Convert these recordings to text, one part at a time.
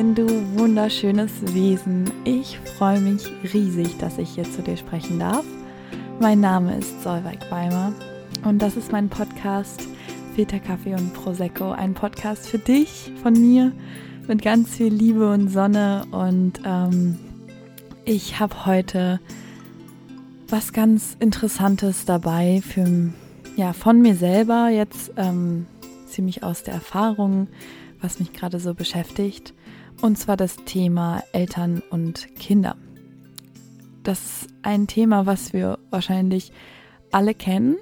Hallöchen, du wunderschönes Wesen. Ich freue mich riesig, dass ich hier zu dir sprechen darf. Mein Name ist Solveig Weimer und das ist mein Podcast Filterkaffee und Prosecco. Ein Podcast für dich, von mir, mit ganz viel Liebe und Sonne. Und ähm, ich habe heute was ganz Interessantes dabei für, ja, von mir selber, jetzt ähm, ziemlich aus der Erfahrung was mich gerade so beschäftigt, und zwar das Thema Eltern und Kinder. Das ist ein Thema, was wir wahrscheinlich alle kennen,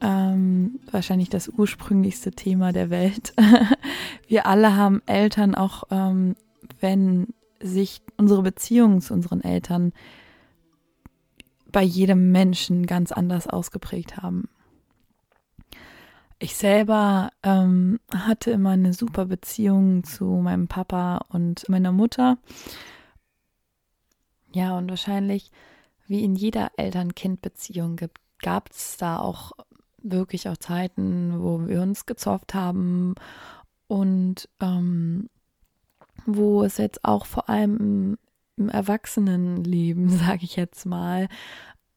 ähm, wahrscheinlich das ursprünglichste Thema der Welt. wir alle haben Eltern, auch ähm, wenn sich unsere Beziehungen zu unseren Eltern bei jedem Menschen ganz anders ausgeprägt haben. Ich selber ähm, hatte immer eine super Beziehung zu meinem Papa und meiner Mutter. Ja, und wahrscheinlich, wie in jeder Eltern-Kind-Beziehung gab es da auch wirklich auch Zeiten, wo wir uns gezofft haben und ähm, wo es jetzt auch vor allem im, Erwachsenenleben, sage ich jetzt mal,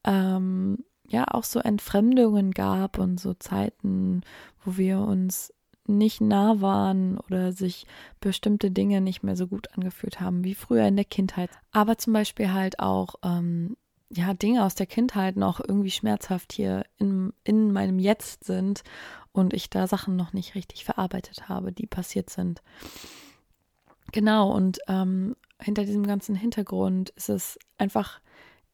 ähm, ja auch so Entfremdungen gab und so Zeiten, wo wir uns nicht nah waren oder sich bestimmte Dinge nicht mehr so gut angefühlt haben wie früher in der Kindheit. Aber zum Beispiel halt auch ähm, ja Dinge aus der Kindheit noch irgendwie schmerzhaft hier in, in meinem Jetzt sind und ich da Sachen noch nicht richtig verarbeitet habe, die passiert sind. Genau, und ähm, hinter diesem ganzen Hintergrund ist es einfach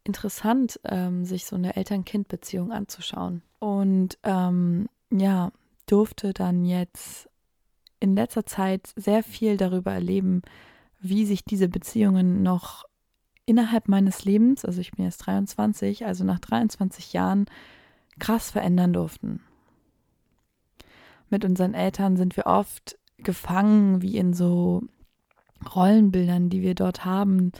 interessant, ähm, sich so eine Eltern-Kind-Beziehung anzuschauen. Und ähm, ja, durfte dann jetzt in letzter Zeit sehr viel darüber erleben, wie sich diese Beziehungen noch innerhalb meines Lebens, also ich bin jetzt 23, also nach 23 Jahren, krass verändern durften. Mit unseren Eltern sind wir oft gefangen, wie in so Rollenbildern, die wir dort haben,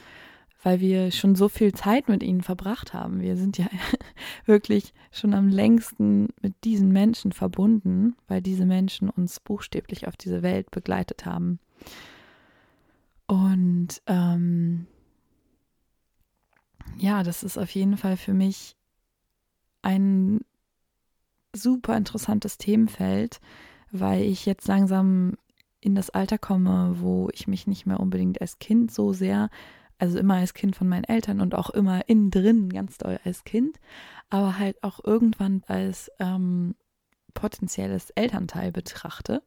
weil wir schon so viel Zeit mit ihnen verbracht haben. Wir sind ja wirklich schon am längsten mit diesen Menschen verbunden, weil diese Menschen uns buchstäblich auf diese Welt begleitet haben. Und ähm, ja, das ist auf jeden Fall für mich ein super interessantes Themenfeld, weil ich jetzt langsam in das Alter komme, wo ich mich nicht mehr unbedingt als Kind so sehr also immer als Kind von meinen Eltern und auch immer innen drin ganz doll als Kind, aber halt auch irgendwann als ähm, potenzielles Elternteil betrachte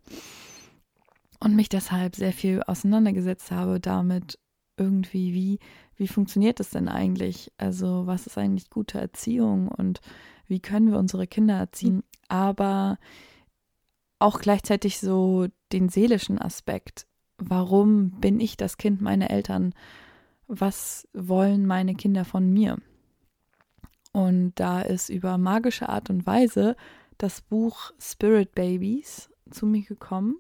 und mich deshalb sehr viel auseinandergesetzt habe damit irgendwie, wie, wie funktioniert das denn eigentlich? Also was ist eigentlich gute Erziehung und wie können wir unsere Kinder erziehen? Aber auch gleichzeitig so den seelischen Aspekt. Warum bin ich das Kind meiner Eltern? Was wollen meine Kinder von mir? Und da ist über magische Art und Weise das Buch Spirit Babies zu mir gekommen,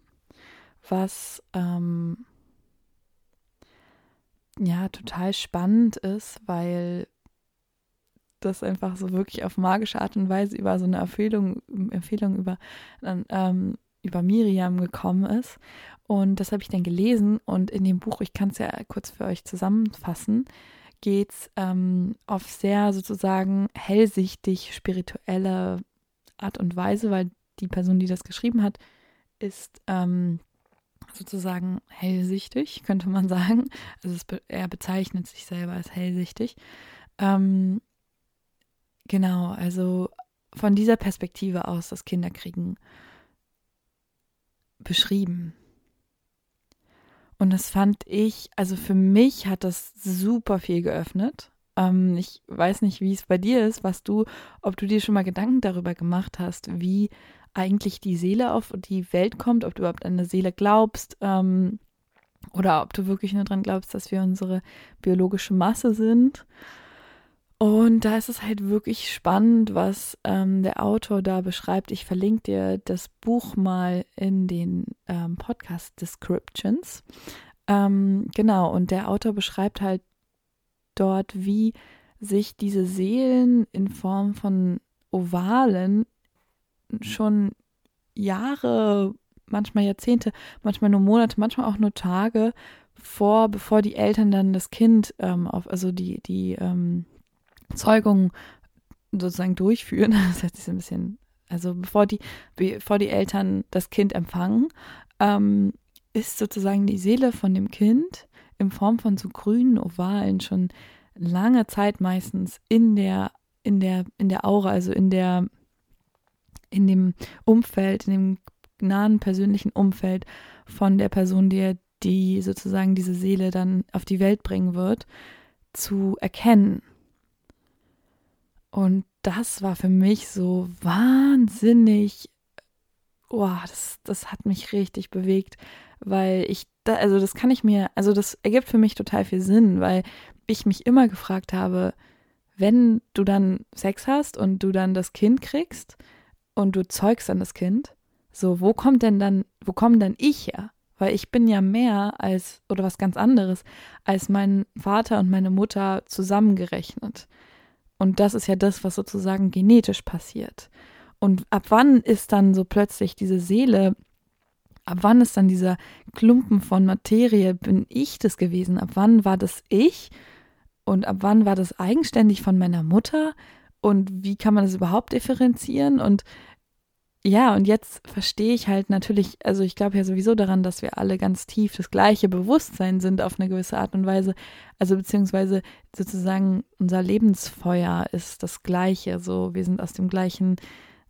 was ähm, ja total spannend ist, weil das einfach so wirklich auf magische Art und Weise über so eine Empfehlung, Empfehlung über, ähm, über Miriam gekommen ist. Und das habe ich dann gelesen und in dem Buch, ich kann es ja kurz für euch zusammenfassen, geht es ähm, auf sehr sozusagen hellsichtig spirituelle Art und Weise, weil die Person, die das geschrieben hat, ist ähm, sozusagen hellsichtig, könnte man sagen. Also es, er bezeichnet sich selber als hellsichtig. Ähm, genau, also von dieser Perspektive aus das Kinderkriegen beschrieben. Und das fand ich, also für mich hat das super viel geöffnet. Ähm, ich weiß nicht, wie es bei dir ist, was du, ob du dir schon mal Gedanken darüber gemacht hast, wie eigentlich die Seele auf die Welt kommt, ob du überhaupt an eine Seele glaubst ähm, oder ob du wirklich nur daran glaubst, dass wir unsere biologische Masse sind. Und da ist es halt wirklich spannend, was ähm, der Autor da beschreibt. Ich verlinke dir das Buch mal in den ähm, Podcast Descriptions. Ähm, genau, und der Autor beschreibt halt dort, wie sich diese Seelen in Form von Ovalen schon Jahre, manchmal Jahrzehnte, manchmal nur Monate, manchmal auch nur Tage vor, bevor die Eltern dann das Kind ähm, auf, also die, die ähm, Zeugung sozusagen durchführen, das hört sich ein bisschen, also bevor die, bevor die Eltern das Kind empfangen, ähm, ist sozusagen die Seele von dem Kind in Form von so grünen Ovalen schon lange Zeit meistens in der, in der, in der Aura, also in der, in dem Umfeld, in dem nahen persönlichen Umfeld von der Person, die, die sozusagen diese Seele dann auf die Welt bringen wird, zu erkennen. Und das war für mich so wahnsinnig, oh, das, das hat mich richtig bewegt, weil ich, da, also das kann ich mir, also das ergibt für mich total viel Sinn, weil ich mich immer gefragt habe, wenn du dann Sex hast und du dann das Kind kriegst und du zeugst dann das Kind, so, wo kommt denn dann, wo kommen dann ich her? Weil ich bin ja mehr als, oder was ganz anderes, als mein Vater und meine Mutter zusammengerechnet. Und das ist ja das, was sozusagen genetisch passiert. Und ab wann ist dann so plötzlich diese Seele, ab wann ist dann dieser Klumpen von Materie, bin ich das gewesen? Ab wann war das ich? Und ab wann war das eigenständig von meiner Mutter? Und wie kann man das überhaupt differenzieren? Und ja, und jetzt verstehe ich halt natürlich, also ich glaube ja sowieso daran, dass wir alle ganz tief das gleiche Bewusstsein sind auf eine gewisse Art und Weise. Also beziehungsweise sozusagen unser Lebensfeuer ist das gleiche. So, wir sind aus dem gleichen,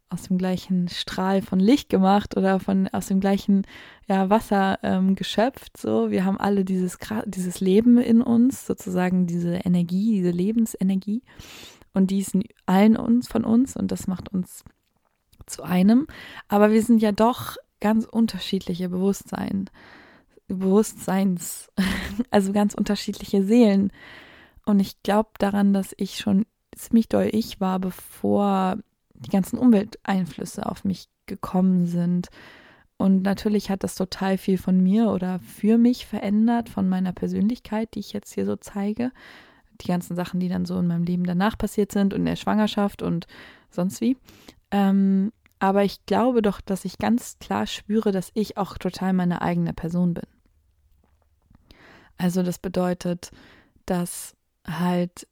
aus dem gleichen Strahl von Licht gemacht oder von aus dem gleichen ja, Wasser ähm, geschöpft. So, wir haben alle dieses, dieses Leben in uns, sozusagen diese Energie, diese Lebensenergie. Und die ist in allen uns von uns und das macht uns zu einem, aber wir sind ja doch ganz unterschiedliche Bewusstsein, Bewusstseins, also ganz unterschiedliche Seelen. Und ich glaube daran, dass ich schon ziemlich doll ich war, bevor die ganzen Umwelteinflüsse auf mich gekommen sind. Und natürlich hat das total viel von mir oder für mich verändert, von meiner Persönlichkeit, die ich jetzt hier so zeige. Die ganzen Sachen, die dann so in meinem Leben danach passiert sind und in der Schwangerschaft und sonst wie. Ähm, aber ich glaube doch, dass ich ganz klar spüre, dass ich auch total meine eigene Person bin. Also das bedeutet, dass halt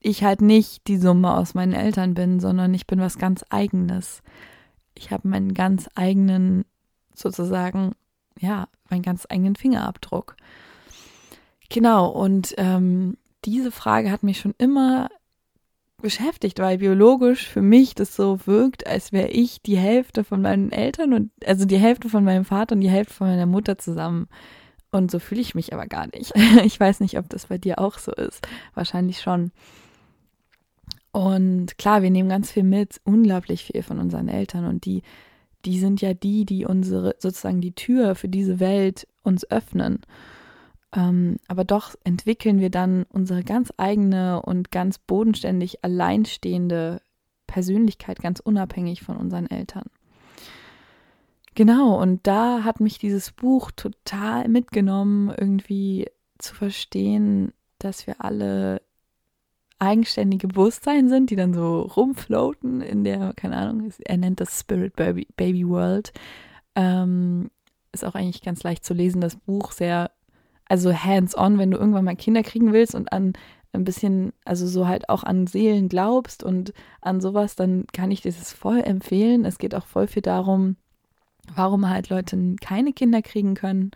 ich halt nicht die Summe aus meinen Eltern bin, sondern ich bin was ganz eigenes. Ich habe meinen ganz eigenen, sozusagen, ja, meinen ganz eigenen Fingerabdruck. Genau, und ähm, diese Frage hat mich schon immer beschäftigt, weil biologisch für mich das so wirkt, als wäre ich die Hälfte von meinen Eltern und also die Hälfte von meinem Vater und die Hälfte von meiner Mutter zusammen. Und so fühle ich mich aber gar nicht. Ich weiß nicht, ob das bei dir auch so ist. Wahrscheinlich schon. Und klar, wir nehmen ganz viel mit, unglaublich viel von unseren Eltern und die, die sind ja die, die unsere sozusagen die Tür für diese Welt uns öffnen. Ähm, aber doch entwickeln wir dann unsere ganz eigene und ganz bodenständig alleinstehende Persönlichkeit, ganz unabhängig von unseren Eltern. Genau, und da hat mich dieses Buch total mitgenommen, irgendwie zu verstehen, dass wir alle eigenständige Bewusstsein sind, die dann so rumfloaten in der, keine Ahnung, er nennt das Spirit Baby, Baby World. Ähm, ist auch eigentlich ganz leicht zu lesen, das Buch, sehr also hands-on, wenn du irgendwann mal Kinder kriegen willst und an ein bisschen, also so halt auch an Seelen glaubst und an sowas, dann kann ich dir das voll empfehlen. Es geht auch voll viel darum, warum halt Leute keine Kinder kriegen können.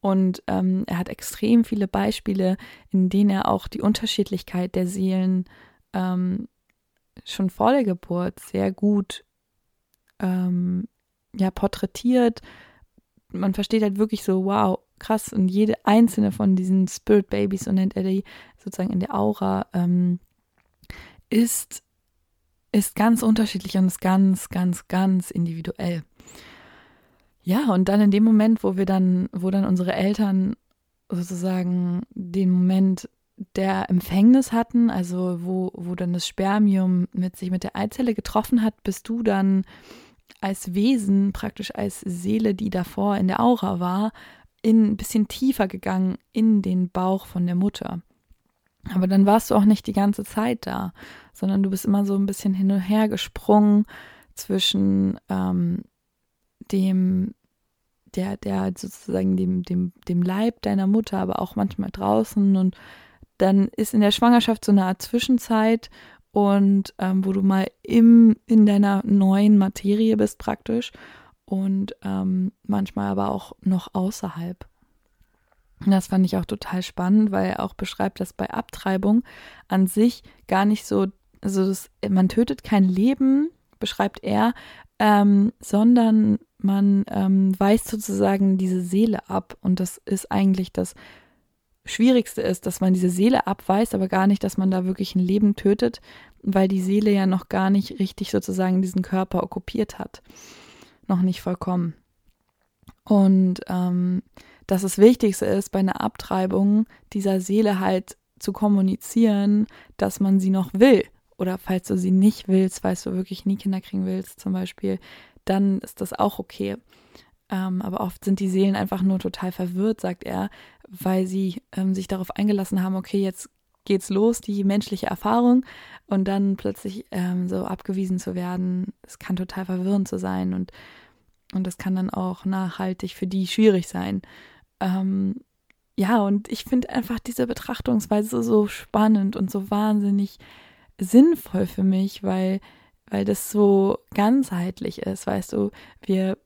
Und ähm, er hat extrem viele Beispiele, in denen er auch die Unterschiedlichkeit der Seelen ähm, schon vor der Geburt sehr gut ähm, ja, porträtiert. Man versteht halt wirklich so, wow, krass. Und jede einzelne von diesen Spirit Babies, so nennt er die sozusagen in der Aura, ähm, ist, ist ganz unterschiedlich und ist ganz, ganz, ganz individuell. Ja, und dann in dem Moment, wo wir dann, wo dann unsere Eltern sozusagen den Moment der Empfängnis hatten, also wo, wo dann das Spermium mit sich mit der Eizelle getroffen hat, bist du dann als Wesen, praktisch als Seele, die davor in der Aura war, in, ein bisschen tiefer gegangen in den Bauch von der Mutter. Aber dann warst du auch nicht die ganze Zeit da, sondern du bist immer so ein bisschen hin und her gesprungen zwischen ähm, dem, der, der sozusagen dem, dem, dem Leib deiner Mutter, aber auch manchmal draußen. Und dann ist in der Schwangerschaft so eine Art Zwischenzeit und ähm, wo du mal im, in deiner neuen Materie bist praktisch und ähm, manchmal aber auch noch außerhalb. Das fand ich auch total spannend, weil er auch beschreibt, dass bei Abtreibung an sich gar nicht so, also das, man tötet kein Leben, beschreibt er, ähm, sondern man ähm, weist sozusagen diese Seele ab. Und das ist eigentlich das Schwierigste ist, dass man diese Seele abweist, aber gar nicht, dass man da wirklich ein Leben tötet, weil die Seele ja noch gar nicht richtig sozusagen diesen Körper okkupiert hat. Noch nicht vollkommen. Und ähm, dass das Wichtigste ist, bei einer Abtreibung dieser Seele halt zu kommunizieren, dass man sie noch will. Oder falls du sie nicht willst, weil du wirklich nie Kinder kriegen willst, zum Beispiel, dann ist das auch okay. Ähm, aber oft sind die Seelen einfach nur total verwirrt, sagt er, weil sie ähm, sich darauf eingelassen haben, okay, jetzt geht's los, die menschliche Erfahrung und dann plötzlich ähm, so abgewiesen zu werden, es kann total verwirrend zu sein und und das kann dann auch nachhaltig für die schwierig sein. Ähm, ja, und ich finde einfach diese Betrachtungsweise so spannend und so wahnsinnig sinnvoll für mich, weil, weil das so ganzheitlich ist, weißt du, wir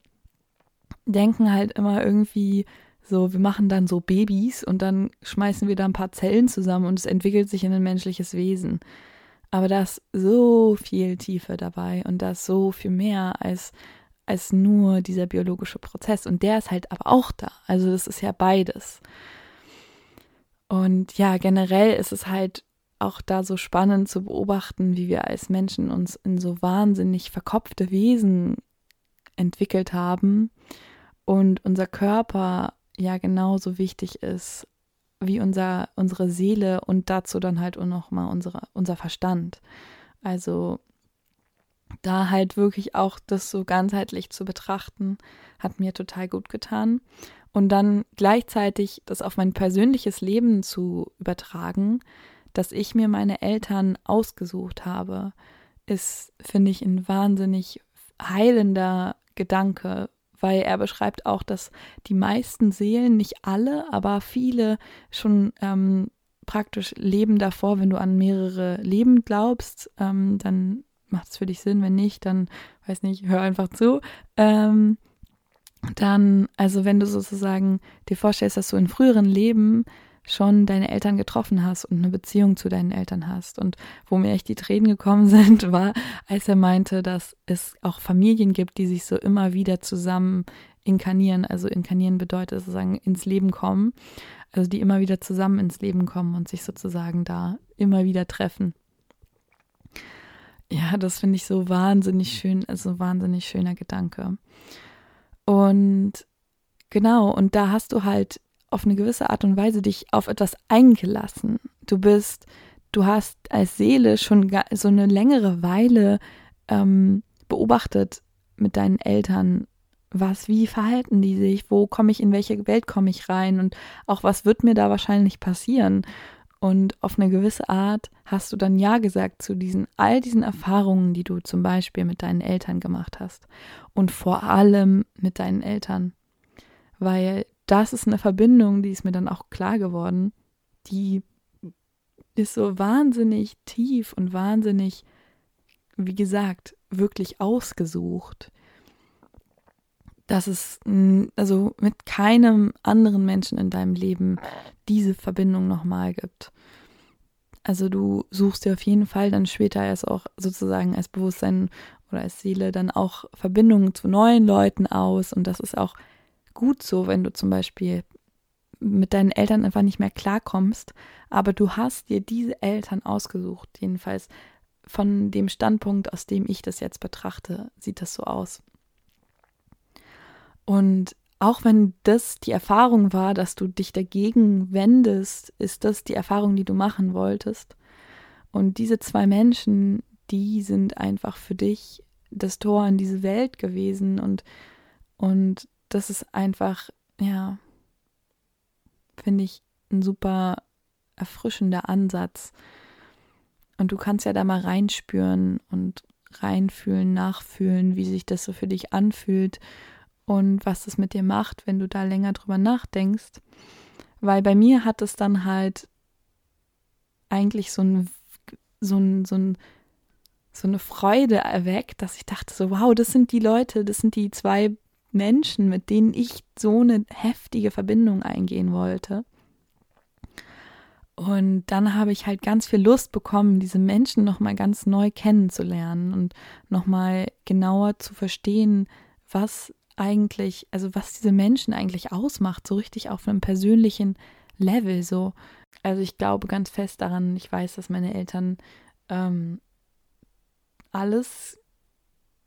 denken halt immer irgendwie so, wir machen dann so Babys und dann schmeißen wir da ein paar Zellen zusammen und es entwickelt sich in ein menschliches Wesen. Aber da ist so viel Tiefe dabei und da ist so viel mehr als, als nur dieser biologische Prozess. Und der ist halt aber auch da. Also das ist ja beides. Und ja, generell ist es halt auch da so spannend zu beobachten, wie wir als Menschen uns in so wahnsinnig verkopfte Wesen entwickelt haben und unser Körper ja genauso wichtig ist wie unser, unsere Seele und dazu dann halt auch nochmal unser Verstand. Also da halt wirklich auch das so ganzheitlich zu betrachten, hat mir total gut getan. Und dann gleichzeitig das auf mein persönliches Leben zu übertragen, dass ich mir meine Eltern ausgesucht habe, ist, finde ich, ein wahnsinnig heilender Gedanke, weil er beschreibt auch, dass die meisten Seelen, nicht alle, aber viele schon ähm, praktisch leben davor, wenn du an mehrere Leben glaubst, ähm, dann macht es für dich Sinn, wenn nicht, dann weiß nicht, hör einfach zu. Ähm, dann, also wenn du sozusagen dir vorstellst, dass du in früheren Leben schon deine Eltern getroffen hast und eine Beziehung zu deinen Eltern hast. Und wo mir echt die Tränen gekommen sind, war, als er meinte, dass es auch Familien gibt, die sich so immer wieder zusammen inkarnieren. Also inkarnieren bedeutet sozusagen ins Leben kommen. Also die immer wieder zusammen ins Leben kommen und sich sozusagen da immer wieder treffen. Ja, das finde ich so wahnsinnig schön, also wahnsinnig schöner Gedanke. Und genau, und da hast du halt auf eine gewisse Art und Weise dich auf etwas eingelassen. Du bist, du hast als Seele schon so eine längere Weile ähm, beobachtet mit deinen Eltern, was, wie verhalten die sich, wo komme ich, in welche Welt komme ich rein und auch was wird mir da wahrscheinlich passieren. Und auf eine gewisse Art hast du dann Ja gesagt zu diesen, all diesen Erfahrungen, die du zum Beispiel mit deinen Eltern gemacht hast. Und vor allem mit deinen Eltern. Weil das ist eine Verbindung, die ist mir dann auch klar geworden, die ist so wahnsinnig tief und wahnsinnig, wie gesagt, wirklich ausgesucht. Dass es also mit keinem anderen Menschen in deinem Leben diese Verbindung nochmal gibt. Also du suchst dir auf jeden Fall dann später erst auch sozusagen als Bewusstsein oder als Seele dann auch Verbindungen zu neuen Leuten aus und das ist auch gut so, wenn du zum Beispiel mit deinen Eltern einfach nicht mehr klarkommst, aber du hast dir diese Eltern ausgesucht, jedenfalls von dem Standpunkt, aus dem ich das jetzt betrachte, sieht das so aus. Und auch wenn das die Erfahrung war, dass du dich dagegen wendest, ist das die Erfahrung, die du machen wolltest. Und diese zwei Menschen, die sind einfach für dich das Tor in diese Welt gewesen und, und das ist einfach, ja, finde ich ein super erfrischender Ansatz. Und du kannst ja da mal reinspüren und reinfühlen, nachfühlen, wie sich das so für dich anfühlt und was es mit dir macht, wenn du da länger drüber nachdenkst. Weil bei mir hat es dann halt eigentlich so ein, so ein, so ein so eine Freude erweckt, dass ich dachte so, wow, das sind die Leute, das sind die zwei Menschen, mit denen ich so eine heftige Verbindung eingehen wollte. Und dann habe ich halt ganz viel Lust bekommen, diese Menschen nochmal ganz neu kennenzulernen und nochmal genauer zu verstehen, was eigentlich, also was diese Menschen eigentlich ausmacht, so richtig auf einem persönlichen Level. So, also ich glaube ganz fest daran, ich weiß, dass meine Eltern ähm, alles,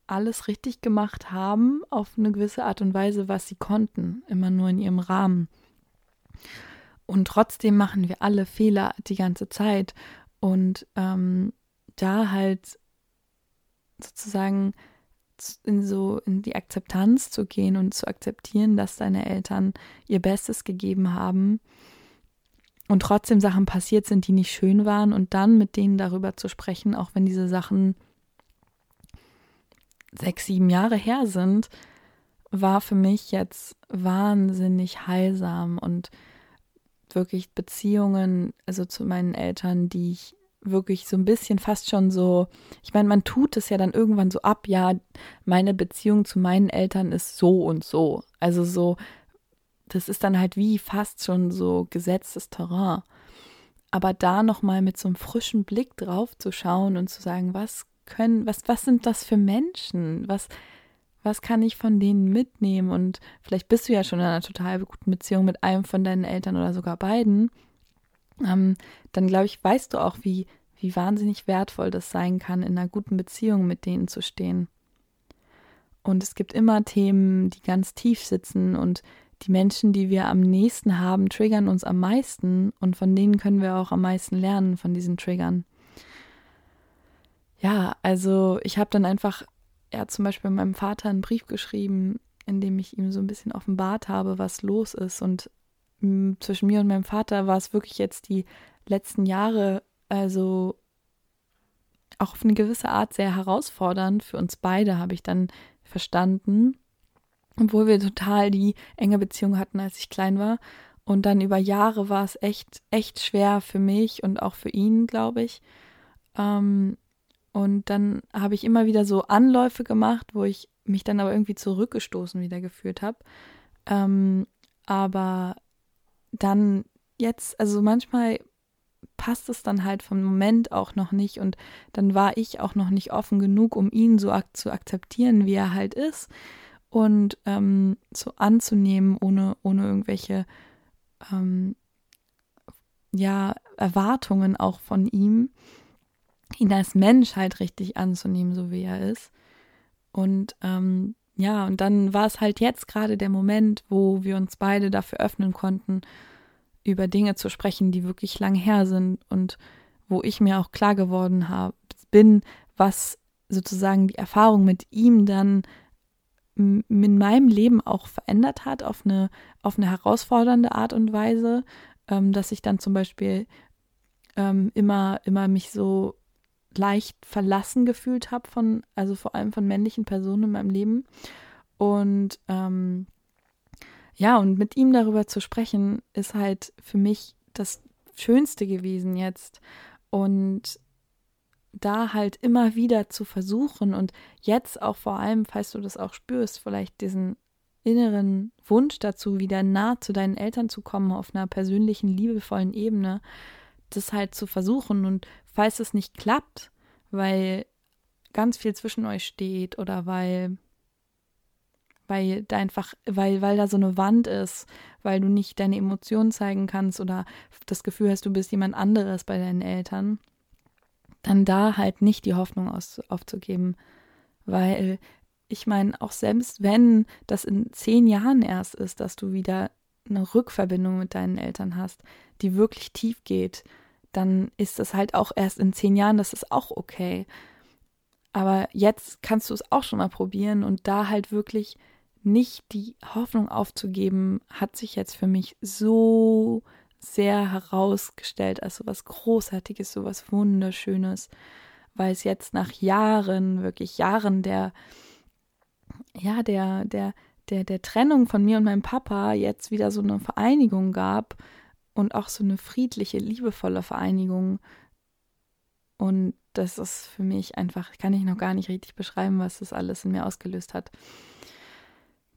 alles richtig gemacht haben, auf eine gewisse Art und Weise, was sie konnten, immer nur in ihrem Rahmen. Und trotzdem machen wir alle Fehler die ganze Zeit. Und ähm, da halt sozusagen in so in die Akzeptanz zu gehen und zu akzeptieren, dass deine Eltern ihr Bestes gegeben haben und trotzdem Sachen passiert sind, die nicht schön waren und dann mit denen darüber zu sprechen, auch wenn diese Sachen sechs, sieben Jahre her sind, war für mich jetzt wahnsinnig heilsam und wirklich Beziehungen, also zu meinen Eltern, die ich wirklich so ein bisschen fast schon so, ich meine, man tut es ja dann irgendwann so ab, ja, meine Beziehung zu meinen Eltern ist so und so. Also so, das ist dann halt wie fast schon so gesetztes Terrain. Aber da nochmal mit so einem frischen Blick drauf zu schauen und zu sagen, was können, was, was sind das für Menschen? Was, was kann ich von denen mitnehmen? Und vielleicht bist du ja schon in einer total guten Beziehung mit einem von deinen Eltern oder sogar beiden. Ähm, dann glaube ich, weißt du auch, wie, wie wahnsinnig wertvoll das sein kann, in einer guten Beziehung mit denen zu stehen. Und es gibt immer Themen, die ganz tief sitzen und die Menschen, die wir am nächsten haben, triggern uns am meisten und von denen können wir auch am meisten lernen, von diesen Triggern ja, also ich habe dann einfach, hat zum Beispiel meinem Vater einen Brief geschrieben, in dem ich ihm so ein bisschen offenbart habe, was los ist. Und mh, mm, zwischen mir und meinem Vater war es wirklich jetzt die letzten Jahre, also auch auf eine gewisse Art sehr herausfordernd für uns beide, habe ich dann verstanden. Obwohl wir total die enge Beziehung hatten, als ich klein war. Und dann über Jahre war es echt, echt schwer für mich und auch für ihn, glaube ich. Ähm, und dann habe ich immer wieder so Anläufe gemacht, wo ich mich dann aber irgendwie zurückgestoßen wieder gefühlt habe. Ähm, aber dann jetzt, also manchmal passt es dann halt vom Moment auch noch nicht und dann war ich auch noch nicht offen genug, um ihn so ak zu akzeptieren, wie er halt ist und ähm, so anzunehmen, ohne, ohne irgendwelche ähm, ja, Erwartungen auch von ihm ihn als Mensch halt richtig anzunehmen, so wie er ist. Und ähm, ja, und dann war es halt jetzt gerade der Moment, wo wir uns beide dafür öffnen konnten, über Dinge zu sprechen, die wirklich lang her sind und wo ich mir auch klar geworden habe, bin, was sozusagen die Erfahrung mit ihm dann in meinem Leben auch verändert hat auf eine, auf eine herausfordernde Art und Weise, ähm, dass ich dann zum Beispiel ähm, immer, immer mich so leicht verlassen gefühlt habe von, also vor allem von männlichen Personen in meinem Leben. Und ähm, ja, und mit ihm darüber zu sprechen, ist halt für mich das Schönste gewesen jetzt. Und da halt immer wieder zu versuchen und jetzt auch vor allem, falls du das auch spürst, vielleicht diesen inneren Wunsch dazu, wieder nah zu deinen Eltern zu kommen auf einer persönlichen, liebevollen Ebene, das halt zu versuchen und falls es nicht klappt, weil ganz viel zwischen euch steht oder weil weil da einfach, weil, weil da so eine Wand ist, weil du nicht deine Emotionen zeigen kannst oder das Gefühl hast, du bist jemand anderes bei deinen Eltern, dann da halt nicht die Hoffnung aus, aufzugeben. Weil ich meine, auch selbst wenn das in zehn Jahren erst ist, dass du wieder eine Rückverbindung mit deinen Eltern hast, die wirklich tief geht, dann ist das halt auch erst in zehn Jahren, das ist auch okay. Aber jetzt kannst du es auch schon mal probieren und da halt wirklich nicht die Hoffnung aufzugeben, hat sich jetzt für mich so sehr herausgestellt als so was Großartiges, so was Wunderschönes, weil es jetzt nach Jahren, wirklich Jahren der, ja, der, der, der, der Trennung von mir und meinem Papa jetzt wieder so eine Vereinigung gab und auch so eine friedliche, liebevolle Vereinigung. Und das ist für mich einfach, kann ich noch gar nicht richtig beschreiben, was das alles in mir ausgelöst hat.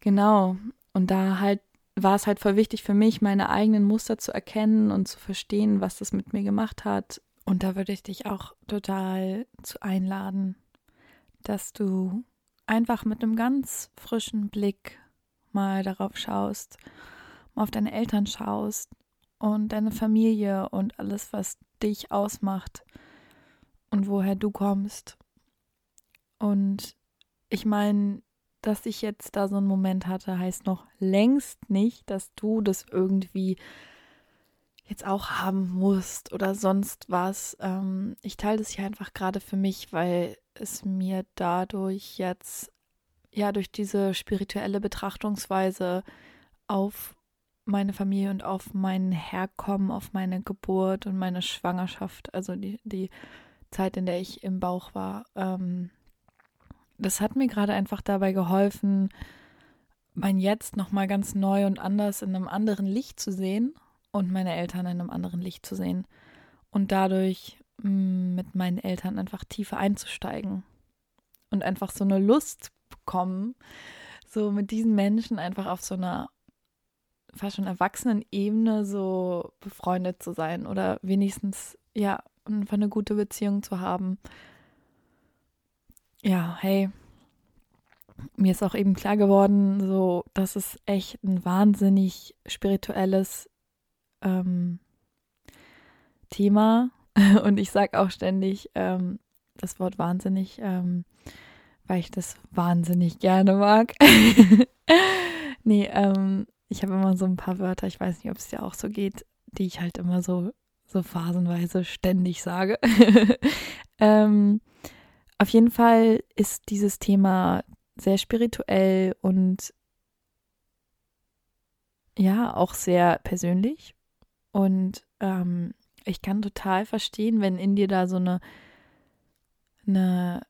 Genau. Und da halt war es halt voll wichtig für mich, meine eigenen Muster zu erkennen und zu verstehen, was das mit mir gemacht hat. Und da würde ich dich auch total zu einladen, dass du einfach mit einem ganz frischen Blick mal darauf schaust, mal auf deine Eltern schaust und deine Familie und alles, was dich ausmacht und woher du kommst. Und ich meine, dass ich jetzt da so einen Moment hatte, heißt noch längst nicht, dass du das irgendwie jetzt auch haben musst oder sonst was. Ähm, ich teile das hier einfach gerade für mich, weil es mir dadurch jetzt, ja, durch diese spirituelle Betrachtungsweise auf meine Familie und auf mein Herkommen, auf meine Geburt und meine Schwangerschaft, also die, die Zeit, in der ich im Bauch war, ähm, das hat mir gerade einfach dabei geholfen, mein Jetzt nochmal ganz neu und anders in einem anderen Licht zu sehen und meine Eltern in einem anderen Licht zu sehen und dadurch mh, mm, mit meinen Eltern einfach tiefer einzusteigen und einfach so eine Lust bekommen, so mit diesen Menschen einfach auf so einer fast schon erwachsenen Ebene so befreundet zu sein oder wenigstens ja einfach eine gute Beziehung zu haben ja, hey, mir ist auch eben klar geworden, so, das ist echt ein wahnsinnig spirituelles ähm, Thema. Und ich sage auch ständig ähm, das Wort wahnsinnig, ähm, weil ich das wahnsinnig gerne mag. nee, ähm, ich habe immer so ein paar Wörter, ich weiß nicht, ob es dir auch so geht, die ich halt immer so, so phasenweise ständig sage. ähm, auf jeden Fall ist dieses Thema sehr spirituell und ja, auch sehr persönlich. Und ähm, ich kann total verstehen, wenn in dir da so eine, eine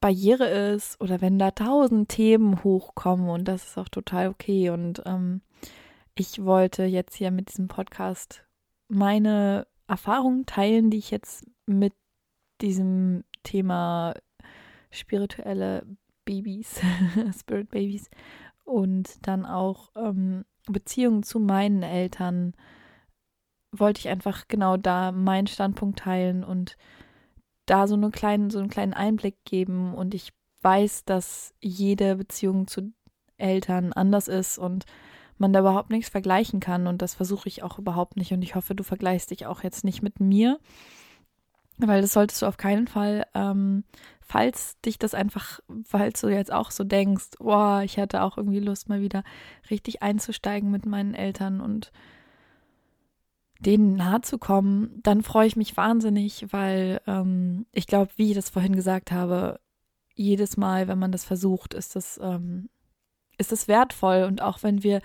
Barriere ist oder wenn da tausend Themen hochkommen und das ist auch total okay. Und ähm, ich wollte jetzt hier mit diesem Podcast meine Erfahrungen teilen, die ich jetzt mit diesem Thema spirituelle Babys, Spirit Babies und dann auch ähm, Beziehungen zu meinen Eltern wollte ich einfach genau da meinen Standpunkt teilen und da so, eine kleinen, so einen kleinen Einblick geben. Und ich weiß, dass jede Beziehung zu Eltern anders ist und man da überhaupt nichts vergleichen kann. Und das versuche ich auch überhaupt nicht. Und ich hoffe, du vergleichst dich auch jetzt nicht mit mir, weil das solltest du auf keinen Fall, ähm, falls dich das einfach, falls du jetzt auch so denkst, boah, ich hätte auch irgendwie Lust, mal wieder richtig einzusteigen mit meinen Eltern und denen nahe zu kommen, dann freue ich mich wahnsinnig, weil ähm, ich glaube, wie ich das vorhin gesagt habe, jedes Mal, wenn man das versucht, ist das, ähm, ist das wertvoll. Und auch wenn wir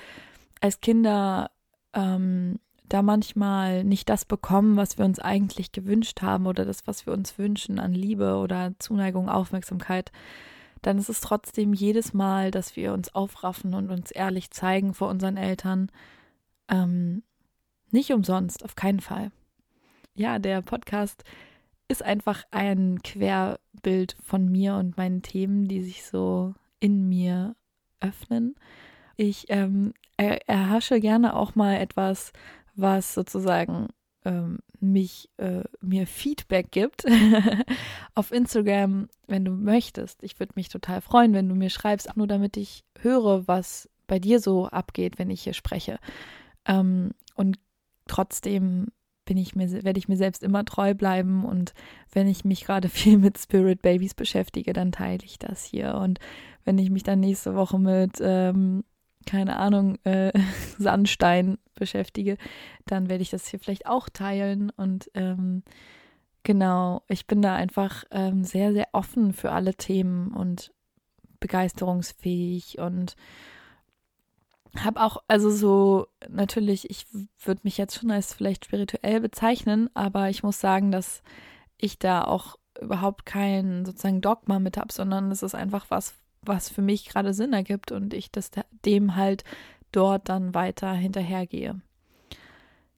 als Kinder ähm, da manchmal nicht das bekommen, was wir uns eigentlich gewünscht haben oder das, was wir uns wünschen an Liebe oder Zuneigung, Aufmerksamkeit, dann ist es trotzdem jedes Mal, dass wir uns aufraffen und uns ehrlich zeigen vor unseren Eltern. Ähm, nicht umsonst, auf keinen Fall. Ja, der Podcast ist einfach ein Querbild von mir und meinen Themen, die sich so in mir öffnen. Ich ähm, erhasche gerne auch mal etwas was sozusagen ähm, mich äh, mir Feedback gibt auf Instagram, wenn du möchtest. Ich würde mich total freuen, wenn du mir schreibst, nur damit ich höre, was bei dir so abgeht, wenn ich hier spreche. Ähm, und trotzdem bin ich mir, werde ich mir selbst immer treu bleiben und wenn ich mich gerade viel mit Spirit Babies beschäftige, dann teile ich das hier. Und wenn ich mich dann nächste Woche mit ähm, keine Ahnung, äh, Sandstein beschäftige, dann werde ich das hier vielleicht auch teilen. Und ähm, genau, ich bin da einfach ähm, sehr, sehr offen für alle Themen und begeisterungsfähig und habe auch, also so, natürlich, ich würde mich jetzt schon als vielleicht spirituell bezeichnen, aber ich muss sagen, dass ich da auch überhaupt kein sozusagen Dogma mit habe, sondern es ist einfach was, was für mich gerade Sinn ergibt und ich das dem halt dort dann weiter hinterhergehe.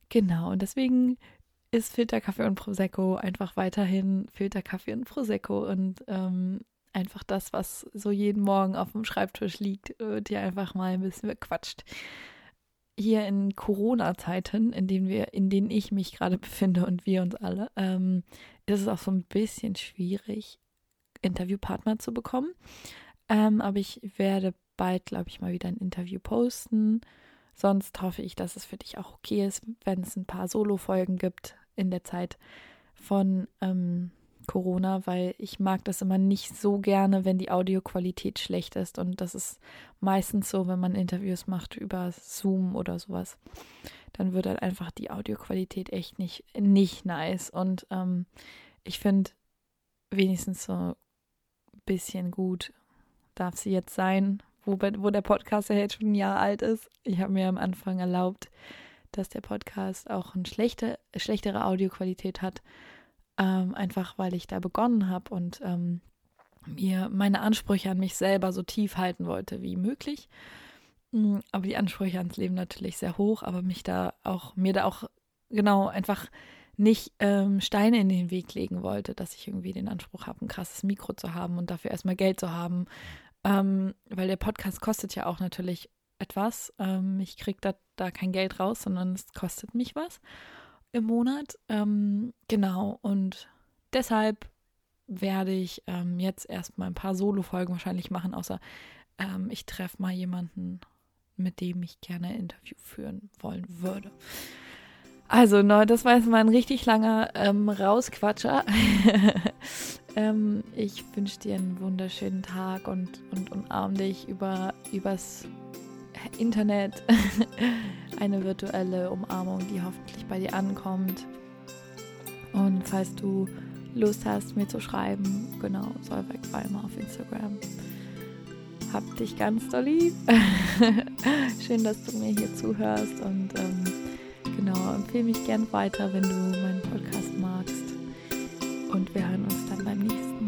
Genau, und deswegen ist Filterkaffee und Prosecco einfach weiterhin Filterkaffee und Prosecco und ähm, einfach das, was so jeden Morgen auf dem Schreibtisch liegt, wird hier einfach mal ein bisschen bequatscht. Hier in Corona-Zeiten, in denen wir, in denen ich mich gerade befinde und wir uns alle, ähm, ist es auch so ein bisschen schwierig, Interviewpartner zu bekommen. Ähm, aber ich werde bald, glaube ich, mal wieder ein Interview posten. Sonst hoffe ich, dass es für dich auch okay ist, wenn es ein paar Solo-Folgen gibt in der Zeit von ähm, Corona, weil ich mag das immer nicht so gerne, wenn die Audioqualität schlecht ist. Und das ist meistens so, wenn man Interviews macht über Zoom oder sowas. Dann wird halt einfach die Audioqualität echt nicht, nicht nice. Und ähm, ich finde wenigstens so ein bisschen gut darf sie jetzt sein, wo, wo der Podcast ja jetzt schon ein Jahr alt ist. Ich habe mir am Anfang erlaubt, dass der Podcast auch eine schlechte, schlechtere Audioqualität hat ähm, einfach weil ich da begonnen habe und ähm, mir meine Ansprüche an mich selber so tief halten wollte wie möglich. Mm, aber die Ansprüche ans Leben natürlich sehr hoch, aber mich da auch, mir da auch genau einfach nicht ähm, Steine in den Weg legen wollte, dass ich irgendwie den Anspruch habe, ein krasses Mikro zu haben und dafür erstmal Geld zu haben. Ähm, weil der Podcast kostet ja auch natürlich etwas. Ähm, ich kriege da, da kein Geld raus, sondern es kostet mich was im Monat. Ähm, genau, und deshalb werde ich ähm, jetzt erstmal ein paar Solo-Folgen wahrscheinlich machen, außer ähm, ich treffe mal jemanden, mit dem ich gerne ein Interview führen wollen würde. Also, ne, das war jetzt mal ein richtig langer ähm, Rausquatscher. ähm, ich wünsche dir einen wunderschönen Tag und, und umarm dich über, übers Internet eine virtuelle Umarmung, die hoffentlich bei dir ankommt. Und falls du Lust hast, mir zu schreiben, genau, Solveig auf Instagram. Hab dich ganz doll lieb. Schön, dass du mir hier zuhörst und ähm, genau, empfehle mich gern weiter, wenn du meinen Podcast magst. Und wir hören uns dann beim nächsten.